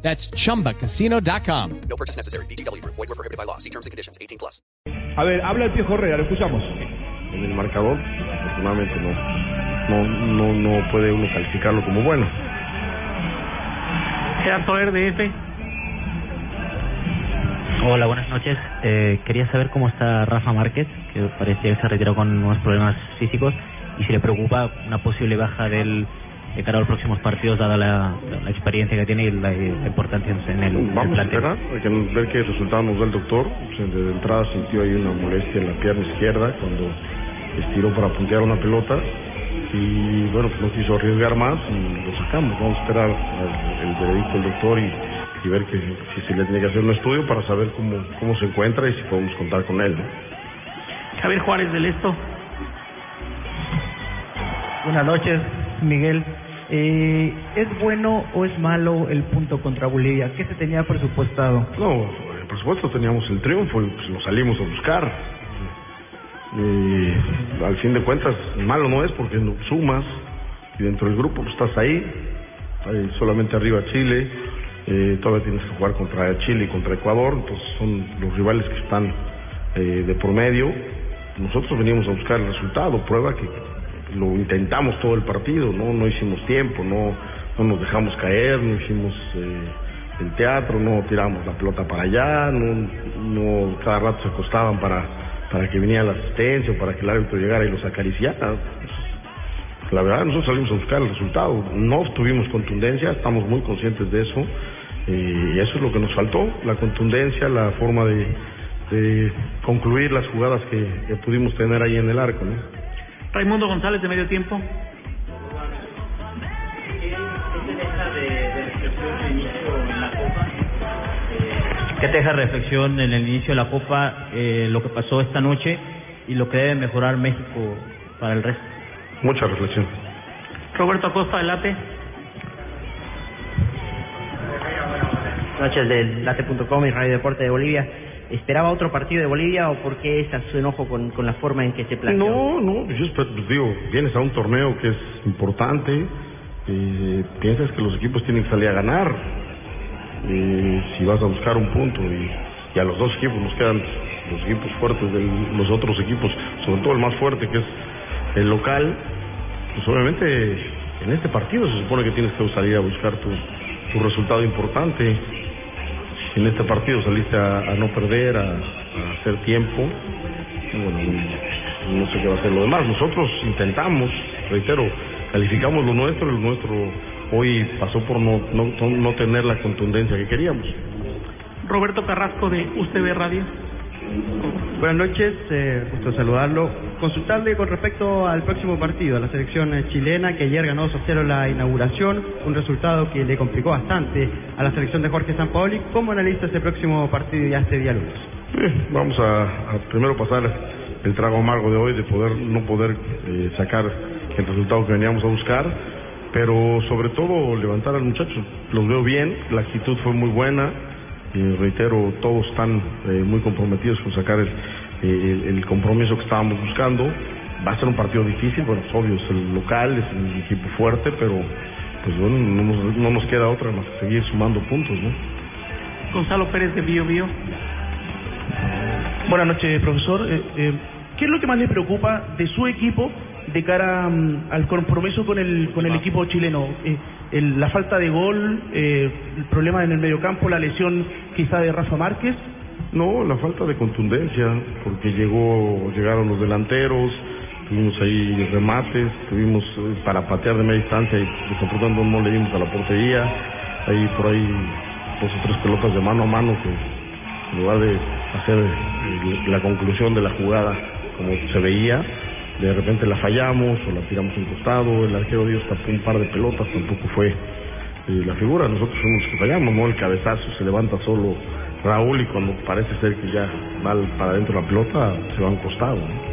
That's chumbacasino.com. No purchase necessary. BGW. Void were prohibited by law. See terms and conditions. 18 plus. A ver, habla el Piojo Herrera, lo escuchamos. en el marcador, afortunadamente no, no, no, no puede uno calificarlo como bueno. Gerardo RDF. Hola, buenas noches. Eh, quería saber cómo está Rafa Márquez, que parecía que se retiró con unos problemas físicos, y si le preocupa una posible baja del de cara a los próximos partidos, dada la, la experiencia que tiene y la, la importancia en el, en el Vamos a plantel. esperar, hay que ver qué resultado nos da el doctor. Pues, de entrada sintió ahí una molestia en la pierna izquierda cuando estiró para puntear una pelota y bueno, pues no quiso arriesgar más y lo sacamos. Vamos a esperar al- el veredicto del doctor y, y ver que si se le tiene que hacer un estudio para saber cómo, cómo se encuentra y si podemos contar con él. ¿no? Javier Juárez del Esto. Buenas noches, Miguel. Eh, ¿Es bueno o es malo el punto contra Bolivia? ¿Qué se tenía presupuestado? No, por supuesto teníamos el triunfo y pues lo salimos a buscar. Y al fin de cuentas, malo no es porque sumas y dentro del grupo pues, estás ahí, ahí solamente arriba Chile, eh, todavía tienes que jugar contra Chile y contra Ecuador, entonces son los rivales que están eh, de por medio. Nosotros venimos a buscar el resultado, prueba que lo intentamos todo el partido, no, no hicimos tiempo, no, no nos dejamos caer, no hicimos eh, el teatro, no tiramos la pelota para allá, no, no cada rato se acostaban para, para que viniera la asistencia o para que el árbitro llegara y los acariciara. La verdad, nosotros salimos a buscar el resultado, no tuvimos contundencia, estamos muy conscientes de eso, eh, y eso es lo que nos faltó, la contundencia, la forma de, de concluir las jugadas que, que pudimos tener ahí en el arco. ¿no? Raimundo González de medio tiempo. ¿Qué te deja reflexión en el inicio de la Copa, eh, lo que pasó esta noche y lo que debe mejorar México para el resto? Mucha reflexión. Roberto Acosta del Late. noches del late.com y Radio Deporte de Bolivia. ¿Esperaba otro partido de Bolivia o por qué esa su enojo con, con la forma en que se planteó? No, no, yo pues digo, vienes a un torneo que es importante, eh, piensas que los equipos tienen que salir a ganar, eh, si vas a buscar un punto y, y a los dos equipos nos quedan los equipos fuertes de los otros equipos, sobre todo el más fuerte que es el local, pues obviamente en este partido se supone que tienes que salir a buscar tu, tu resultado importante. En este partido saliste a, a no perder, a, hacer tiempo, bueno, no, no sé qué va a ser lo demás. Nosotros intentamos, reitero, calificamos lo nuestro, lo nuestro hoy pasó por no, no, no tener la contundencia que queríamos. Roberto Carrasco de UCB Radio. Buenas noches, eh, gusto saludarlo. Consultarle con respecto al próximo partido, a la selección eh, chilena que ayer ganó 2-0 la inauguración, un resultado que le complicó bastante a la selección de Jorge Sampaoli. ¿Cómo analiza ese próximo partido ya este día lunes? Vamos a, a primero pasar el trago amargo de hoy, de poder no poder eh, sacar el resultado que veníamos a buscar, pero sobre todo levantar al muchacho. Los veo bien, la actitud fue muy buena, y reitero, todos están eh, muy comprometidos con sacar el, eh, el- el compromiso que estábamos buscando. Va a ser un partido difícil, bueno, es obvio, es el local, es un equipo fuerte, pero pues bueno, no nos, no nos queda otra más que seguir sumando puntos, ¿no? Gonzalo Pérez de Bio Bio. Buenas noches, profesor. Eh, eh, ¿Qué es lo que más le preocupa de su equipo de cara mm, al compromiso con el con el equipo chileno? El- la falta de gol, eh, el problema en el mediocampo, la lesión quizá de Rafa Márquez. No, la falta de contundencia, porque llegó, llegaron los delanteros, tuvimos ahí remates, tuvimos eh, para patear de media distancia y desafortunadamente no le dimos a la portería, ahí por ahí dos o tres pelotas de mano a mano que en lugar de hacer eh, la conclusión de la jugada como se veía, de repente la fallamos o la tiramos un costado, el arquero dio hasta un par de pelotas, tampoco fue eh, la figura, nosotros fuimos los que fallamos, ¿no? El cabezazo se levanta solo Raúl y cuando parece ser que ya va para adentro la pelota, se va a un costado. ¿no?